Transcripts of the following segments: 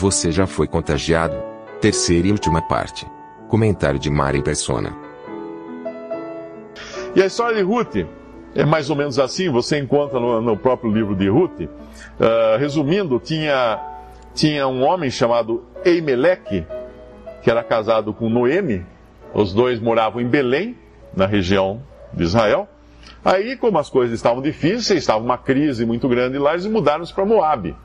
Você já foi contagiado? Terceira e última parte. Comentário de Mari Persona. E a história de Ruth é mais ou menos assim, você encontra no, no próprio livro de Ruth. Uh, resumindo, tinha, tinha um homem chamado Eimeleque, que era casado com Noemi. Os dois moravam em Belém, na região de Israel. Aí, como as coisas estavam difíceis, estava uma crise muito grande lá, eles mudaram-se para Moabe.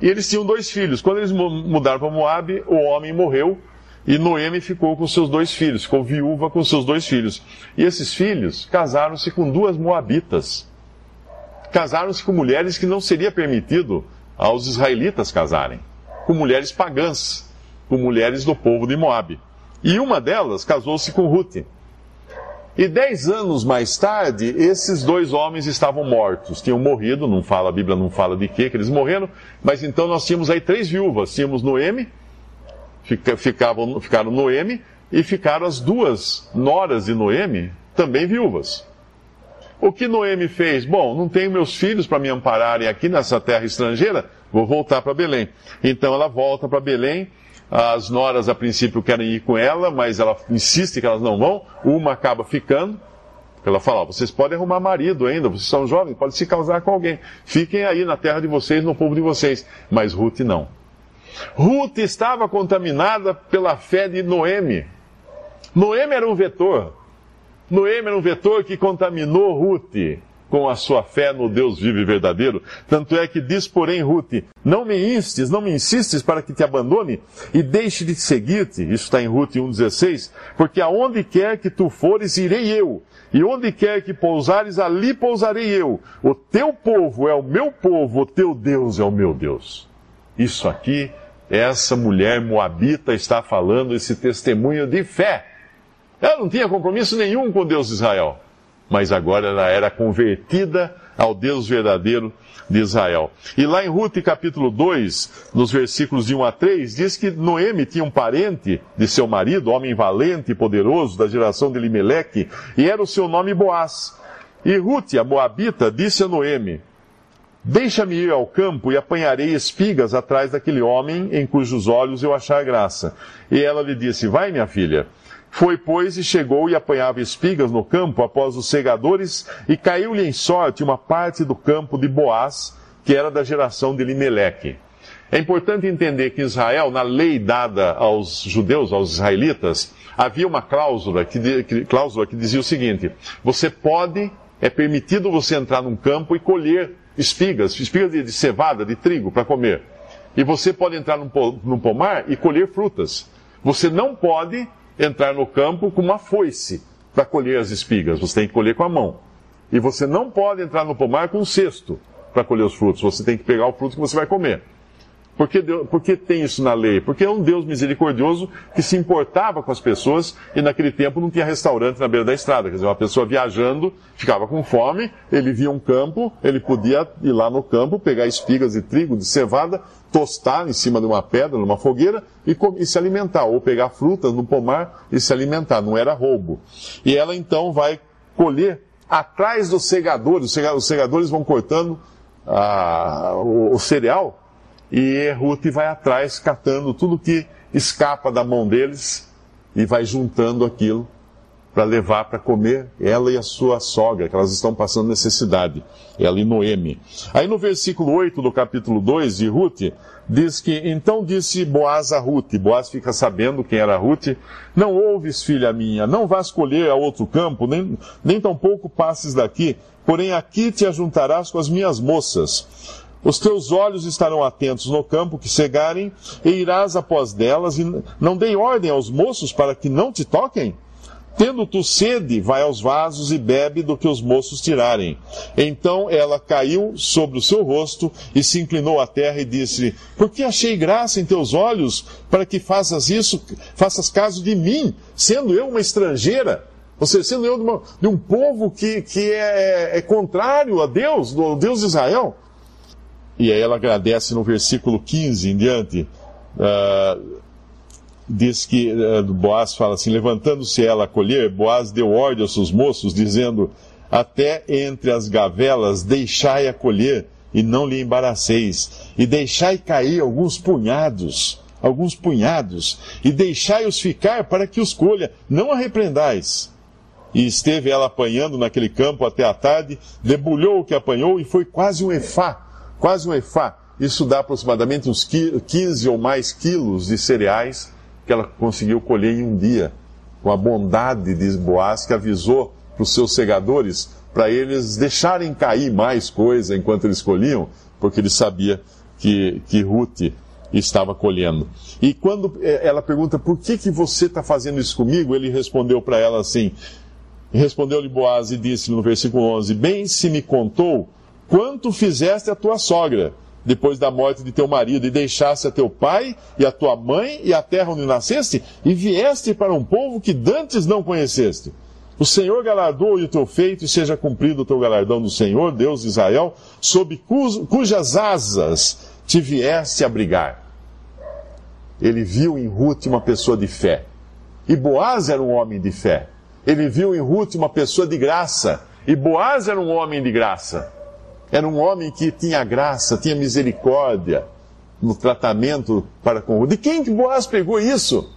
E eles tinham dois filhos. Quando eles mudaram para Moab, o homem morreu e Noemi ficou com seus dois filhos, ficou viúva com seus dois filhos. E esses filhos casaram-se com duas moabitas. Casaram-se com mulheres que não seria permitido aos israelitas casarem, com mulheres pagãs, com mulheres do povo de Moabe. E uma delas casou-se com Ruth. E dez anos mais tarde, esses dois homens estavam mortos, tinham morrido, não fala, a Bíblia não fala de quê, que eles morreram, mas então nós tínhamos aí três viúvas, tínhamos Noemi, ficavam, ficaram Noemi, e ficaram as duas noras de Noemi, também viúvas. O que Noemi fez? Bom, não tenho meus filhos para me ampararem aqui nessa terra estrangeira, vou voltar para Belém. Então ela volta para Belém as noras, a princípio, querem ir com ela, mas ela insiste que elas não vão. Uma acaba ficando. Ela fala: vocês podem arrumar marido ainda, vocês são jovens, podem se casar com alguém. Fiquem aí na terra de vocês, no povo de vocês. Mas Ruth não. Ruth estava contaminada pela fé de Noemi. Noemi era um vetor. Noemi era um vetor que contaminou Ruth com a sua fé no Deus vivo e verdadeiro. Tanto é que diz, porém, Ruth: Não me instes, não me insistes para que te abandone e deixe de seguir-te. Isso está em Ruth 1,16. Porque aonde quer que tu fores, irei eu. E onde quer que pousares, ali pousarei eu. O teu povo é o meu povo, o teu Deus é o meu Deus. Isso aqui, essa mulher moabita está falando esse testemunho de fé. Ela não tinha compromisso nenhum com Deus de Israel mas agora ela era convertida ao Deus verdadeiro de Israel. E lá em Ruth capítulo 2, nos versículos de 1 a 3, diz que Noemi tinha um parente de seu marido, homem valente e poderoso da geração de Limeleque, e era o seu nome Boaz. E Ruth, a moabita, disse a Noemi, Deixa-me ir ao campo e apanharei espigas atrás daquele homem em cujos olhos eu achar graça. E ela lhe disse, vai minha filha. Foi, pois, e chegou e apanhava espigas no campo após os segadores, e caiu-lhe em sorte uma parte do campo de Boaz, que era da geração de Limeleque. É importante entender que Israel, na lei dada aos judeus, aos israelitas, havia uma cláusula que, cláusula que dizia o seguinte: você pode, é permitido você entrar num campo e colher espigas, espigas de, cevada, de trigo, para comer. E você pode entrar num pomar e colher frutas. Você não pode entrar no campo com uma foice para colher as espigas. Você tem que colher com a mão. E você não pode entrar no pomar com um cesto para colher os frutos. Você tem que pegar o fruto que você vai comer. Por que, Deus, por que tem isso na lei? Porque é um Deus misericordioso que se importava com as pessoas e naquele tempo não tinha restaurante na beira da estrada. Quer dizer, uma pessoa viajando, ficava com fome, ele via um campo, ele podia ir lá no campo, pegar espigas de trigo, de cevada, tostar em cima de uma pedra, numa fogueira e, e se alimentar. Ou pegar frutas no pomar e se alimentar. Não era roubo. E ela então vai colher atrás dos segadores. Os segadores vão cortando ah, o, o cereal e Ruth vai atrás catando tudo que escapa da mão deles e vai juntando aquilo para levar para comer ela e a sua sogra, que elas estão passando necessidade, ela e Noemi. Aí no versículo 8 do capítulo 2 de Ruth, diz que, então disse Boaz a Ruth, Boaz fica sabendo quem era Ruth, não ouves, filha minha, não vás colher a outro campo, nem, nem tampouco passes daqui, porém aqui te ajuntarás com as minhas moças. Os teus olhos estarão atentos no campo que cegarem, e irás após delas, e não dei ordem aos moços para que não te toquem? Tendo tu sede, vai aos vasos e bebe do que os moços tirarem. Então ela caiu sobre o seu rosto e se inclinou à terra e disse: Por que achei graça em teus olhos para que faças isso, faças caso de mim, sendo eu uma estrangeira? Ou seja, sendo eu de, uma, de um povo que, que é, é, contrário a Deus, do Deus de Israel. E aí ela agradece no versículo 15 em diante. Uh, diz que uh, Boaz fala assim: levantando-se ela a colher, Boaz deu ordem aos seus moços, dizendo: Até entre as gavelas deixai a colher, e não lhe embaraceis, e deixai cair alguns punhados, alguns punhados, e deixai-os ficar para que os colha, não a repreendais. E esteve ela apanhando naquele campo até a tarde, debulhou o que apanhou, e foi quase um efá, quase um efá. Isso dá aproximadamente uns 15 ou mais quilos de cereais que ela conseguiu colher em um dia, com a bondade de Boaz, que avisou para os seus segadores para eles deixarem cair mais coisa enquanto eles colhiam, porque ele sabia que, que Ruth estava colhendo. E quando é, ela pergunta, por que, que você está fazendo isso comigo? Ele respondeu para ela assim, respondeu-lhe Boaz e disse no versículo 11, bem se me contou quanto fizeste a tua sogra, depois da morte de teu marido, e deixaste a teu pai e a tua mãe e a terra onde nasceste, e vieste para um povo que dantes não conheceste. O Senhor galardoou o teu feito, e seja cumprido o teu galardão do Senhor, Deus de Israel, sob cujas asas te vieste abrigar. Ele viu em Ruth uma pessoa de fé. E Boaz era um homem de fé. Ele viu em Ruth uma pessoa de graça. E Boaz era um homem de graça. Era um homem que tinha graça, tinha misericórdia no tratamento para com o. De quem que Boaz pegou isso?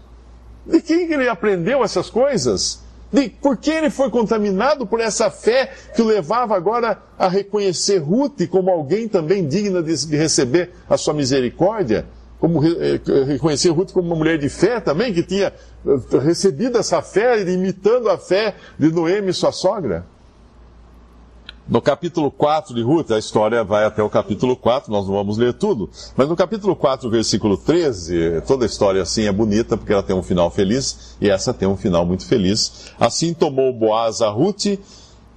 De quem que ele aprendeu essas coisas? De por que ele foi contaminado por essa fé que o levava agora a reconhecer Ruth como alguém também digna de, receber a sua misericórdia? Como re, eh, reconhecer Ruth como uma mulher de fé também, que tinha eh, recebido essa fé, imitando a fé de Noemi, sua sogra? No capítulo 4 de Ruth, a história vai até o capítulo 4, nós não vamos ler tudo, mas no capítulo 4, versículo 13, toda a história assim é bonita porque ela tem um final feliz e essa tem um final muito feliz. Assim tomou Boaz a Ruth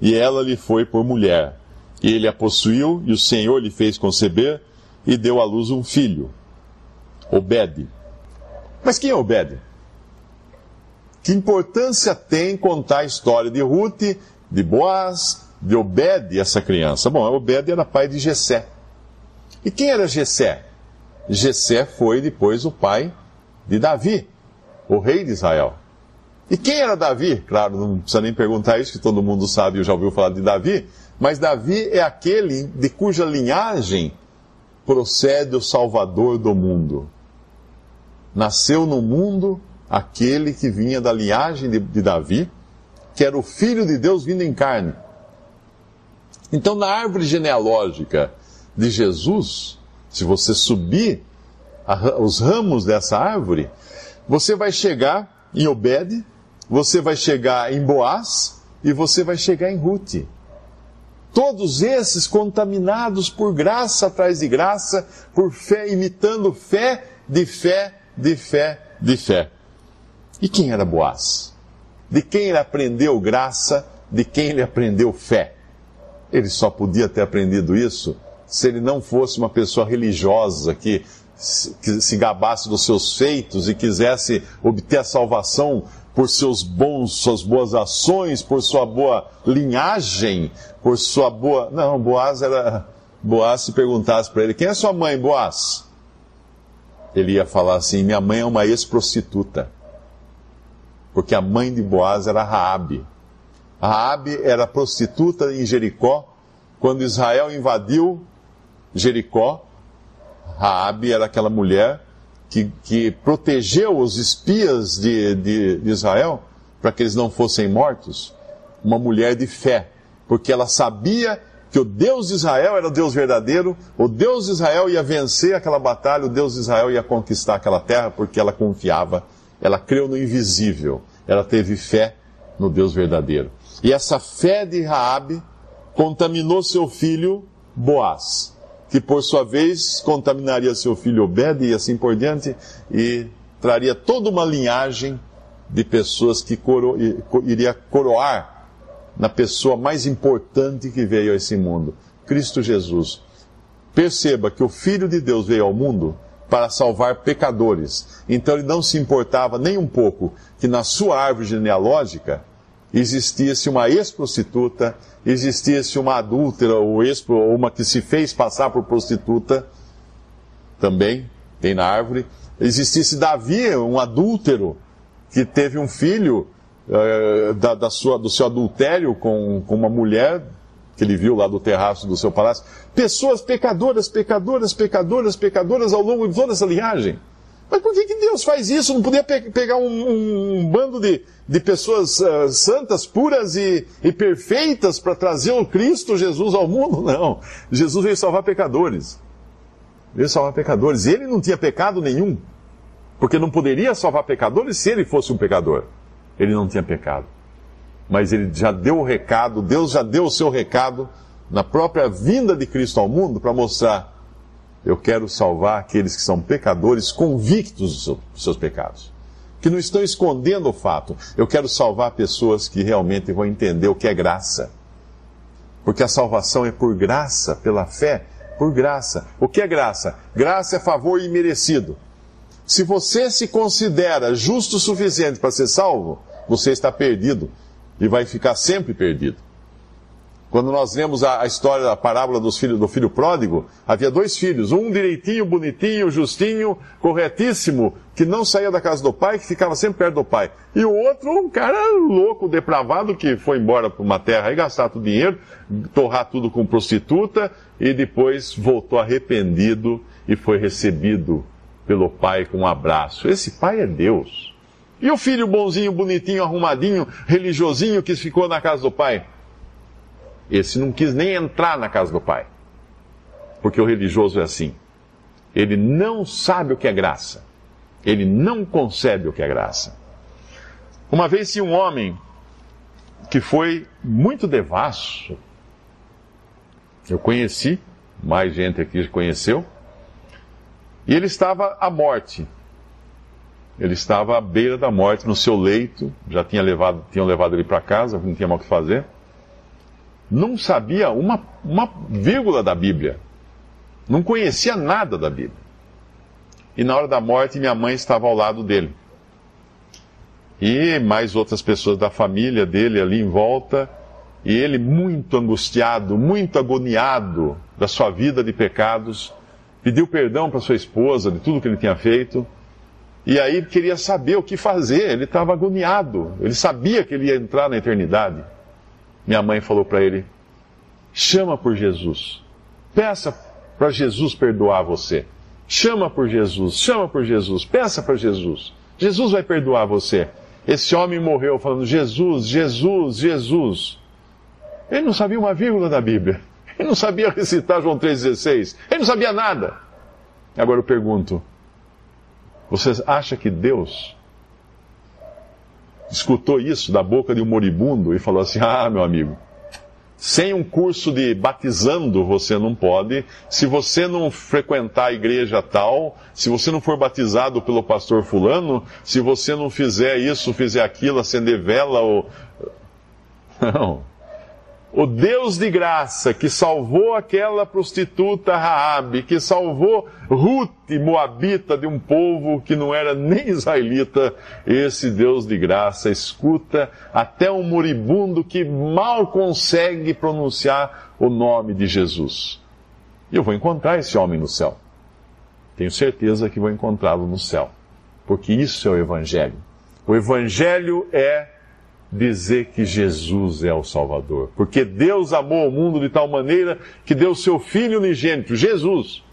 e ela lhe foi por mulher. E ele a possuiu e o Senhor lhe fez conceber e deu à luz um filho, Obed. Mas quem é Obed? Que importância tem contar a história de Ruth, de Boaz, de Obed essa criança? Bom, Obed era pai de Jessé. E quem era Jessé? Jessé foi depois o pai de Davi, o rei de Israel. E quem era Davi? Claro, não precisa nem perguntar isso, que todo mundo sabe, eu já ouviu falar de Davi. Mas Davi é aquele de cuja linhagem procede o Salvador do mundo. Nasceu no mundo aquele que vinha da linhagem de, de Davi, que era o Filho de Deus vindo em carne. Então, na árvore genealógica de Jesus, se você subir a, os ramos dessa árvore, você vai chegar em Obed, você vai chegar em Boaz e você vai chegar em Ruth. Todos esses contaminados por graça atrás de graça, por fé, imitando fé de fé, de fé, de fé. E quem era Boaz? De quem ele aprendeu graça? De quem ele aprendeu fé? Ele só podia ter aprendido isso se ele não fosse uma pessoa religiosa que, se gabasse dos seus feitos e quisesse obter a salvação por seus bons, suas boas ações, por sua boa linhagem, por sua boa. Não, Boaz era. Boaz se perguntasse para ele: quem é sua mãe, Boaz? Ele ia falar assim: minha mãe é uma ex-prostituta. Porque a mãe de Boaz era Raabe. Raabe era prostituta em Jericó. Quando Israel invadiu Jericó, Raabe era aquela mulher que, que protegeu os espias de, de, de Israel para que eles não fossem mortos. Uma mulher de fé, porque ela sabia que o Deus de Israel era o Deus verdadeiro, o Deus de Israel ia vencer aquela batalha, o Deus de Israel ia conquistar aquela terra, porque ela confiava, ela creu no invisível, ela teve fé no Deus verdadeiro. E essa fé de Raabe contaminou seu filho Boaz, que por sua vez contaminaria seu filho Obed e assim por diante, e traria toda uma linhagem de pessoas que coro, iria coroar na pessoa mais importante que veio a esse mundo, Cristo Jesus. Perceba que o Filho de Deus veio ao mundo para salvar pecadores. Então ele não se importava nem um pouco que na sua árvore genealógica existisse uma ex-prostituta, existisse uma adúltera ou, ex uma que se fez passar por prostituta, também tem na árvore, existisse Davi, um adúltero, que teve um filho uh, da, da, sua, do seu adultério com, com uma mulher que ele viu lá do terraço do seu palácio. Pessoas pecadoras, pecadoras, pecadoras, pecadoras ao longo de toda essa linhagem. Mas por que, que Deus faz isso? Não podia pe pegar um, um, bando de, de pessoas uh, santas, puras e, e perfeitas para trazer o Cristo Jesus ao mundo? Não. Jesus veio salvar pecadores. Veio salvar pecadores. E ele não tinha pecado nenhum. Porque não poderia salvar pecadores se ele fosse um pecador. Ele não tinha pecado. Mas ele já deu o recado, Deus já deu o seu recado na própria vinda de Cristo ao mundo para mostrar: eu quero salvar aqueles que são pecadores convictos dos seus pecados. Que não estão escondendo o fato. Eu quero salvar pessoas que realmente vão entender o que é graça. Porque a salvação é por graça, pela fé, por graça. O que é graça? Graça é favor imerecido. Se você se considera justo o suficiente para ser salvo, você está perdido e vai ficar sempre perdido. Quando nós lemos a, a história da parábola dos filhos, do filho pródigo, havia dois filhos, um direitinho, bonitinho, justinho, corretíssimo, que não saía da casa do pai, que ficava sempre perto do pai. E o outro, um cara louco, depravado, que foi embora para uma terra e gastar todo o dinheiro, torrar tudo com prostituta, e depois voltou arrependido e foi recebido pelo pai com um abraço. Esse pai é Deus. E o filho bonzinho, bonitinho, arrumadinho, religiosinho que ficou na casa do pai? Esse não quis nem entrar na casa do pai. Porque o religioso é assim. Ele não sabe o que é graça. Ele não concebe o que é graça. Uma vez tinha um homem que foi muito devasso. Eu conheci, mais gente aqui conheceu. E ele estava à morte. Ele estava à beira da morte, no seu leito, já tinha levado, tinham levado ele para casa, não tinha mal o que fazer. Não sabia uma, uma vírgula da Bíblia. Não conhecia nada da Bíblia. E na hora da morte, minha mãe estava ao lado dele. E mais outras pessoas da família dele ali em volta. E ele muito angustiado, muito agoniado da sua vida de pecados pediu perdão para sua esposa de tudo que ele tinha feito. E aí queria saber o que fazer. Ele estava agoniado. Ele sabia que ele ia entrar na eternidade. Minha mãe falou para ele: chama por Jesus. Peça para Jesus perdoar você. Chama por Jesus, chama por Jesus, peça para Jesus. Jesus vai perdoar você. Esse homem morreu falando Jesus, Jesus, Jesus. Ele não sabia uma vírgula da Bíblia. Ele não sabia recitar João 3,16. Ele não sabia nada. Agora eu pergunto: você acha que Deus escutou isso da boca de um moribundo e falou assim: ah, meu amigo, sem um curso de batizando você não pode. Se você não frequentar a igreja tal, se você não for batizado pelo pastor fulano, se você não fizer isso, fizer aquilo, acender vela ou. Não o Deus de graça que salvou aquela prostituta Raabe, que salvou Ruth, moabita, de um povo que não era nem israelita, esse Deus de graça escuta até um moribundo que mal consegue pronunciar o nome de Jesus. E eu vou encontrar esse homem no céu. Tenho certeza que vou encontrá-lo no céu, porque isso é o Evangelho. O Evangelho é dizer que Jesus é o Salvador. Porque Deus amou o mundo de tal maneira que deu seu Filho unigênito, Jesus,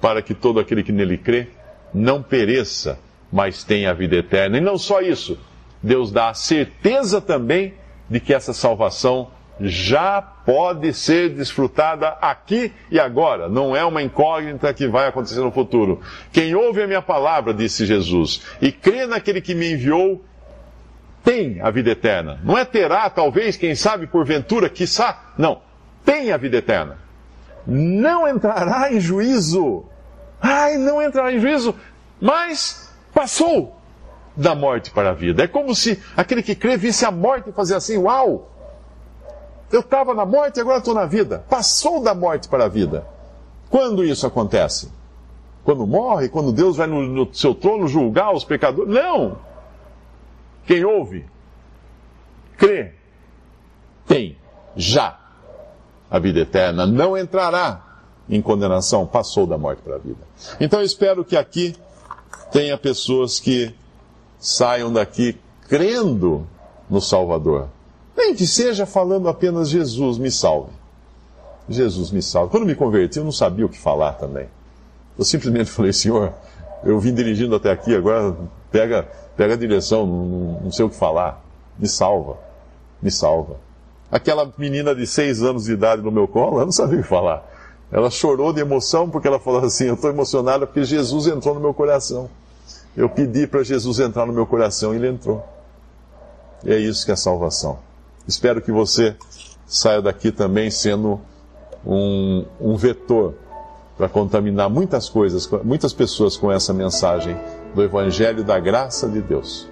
para que todo aquele que nele crê não pereça, mas tenha a vida eterna. E não só isso, Deus dá a certeza também de que essa salvação já pode ser desfrutada aqui e agora. Não é uma incógnita que vai acontecer no futuro. Quem ouve a minha palavra, disse Jesus, e crê naquele que me enviou, tem a vida eterna. Não é terá, talvez, quem sabe, porventura, quiçá. Não. Tem a vida eterna. Não entrará em juízo. Ai, não entrará em juízo. Mas passou. da morte para a vida. É como se aquele que crê visse a morte e fazia assim: Uau! Eu estava na morte e agora estou na vida. Passou da morte para a vida. Quando isso acontece? Quando morre? Quando Deus vai no, no seu trono julgar os pecadores? Não! Quem ouve, crê, tem já a vida eterna, não entrará em condenação, passou da morte para a vida. Então eu espero que aqui tenha pessoas que saiam daqui crendo no Salvador. Nem que seja falando apenas Jesus me salve. Jesus me salve. Quando me converti, eu não sabia o que falar também. Eu simplesmente falei, Senhor, eu vim dirigindo até aqui, agora pega, pega a direção, não, não sei o que falar. Me salva, me salva. Aquela menina de seis anos de idade no meu colo, ela não sabia o que falar. Ela chorou de emoção porque ela falou assim: Eu estou emocionada porque Jesus entrou no meu coração. Eu pedi para Jesus entrar no meu coração e ele entrou. E é isso que é salvação. Espero que você saia daqui também sendo um, um vetor para contaminar muitas coisas, muitas pessoas com essa mensagem do Evangelho da graça de Deus.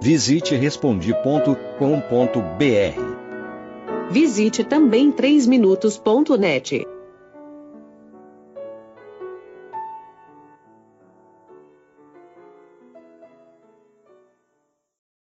Visite respondi.com.br. Visite também 3minutos.net.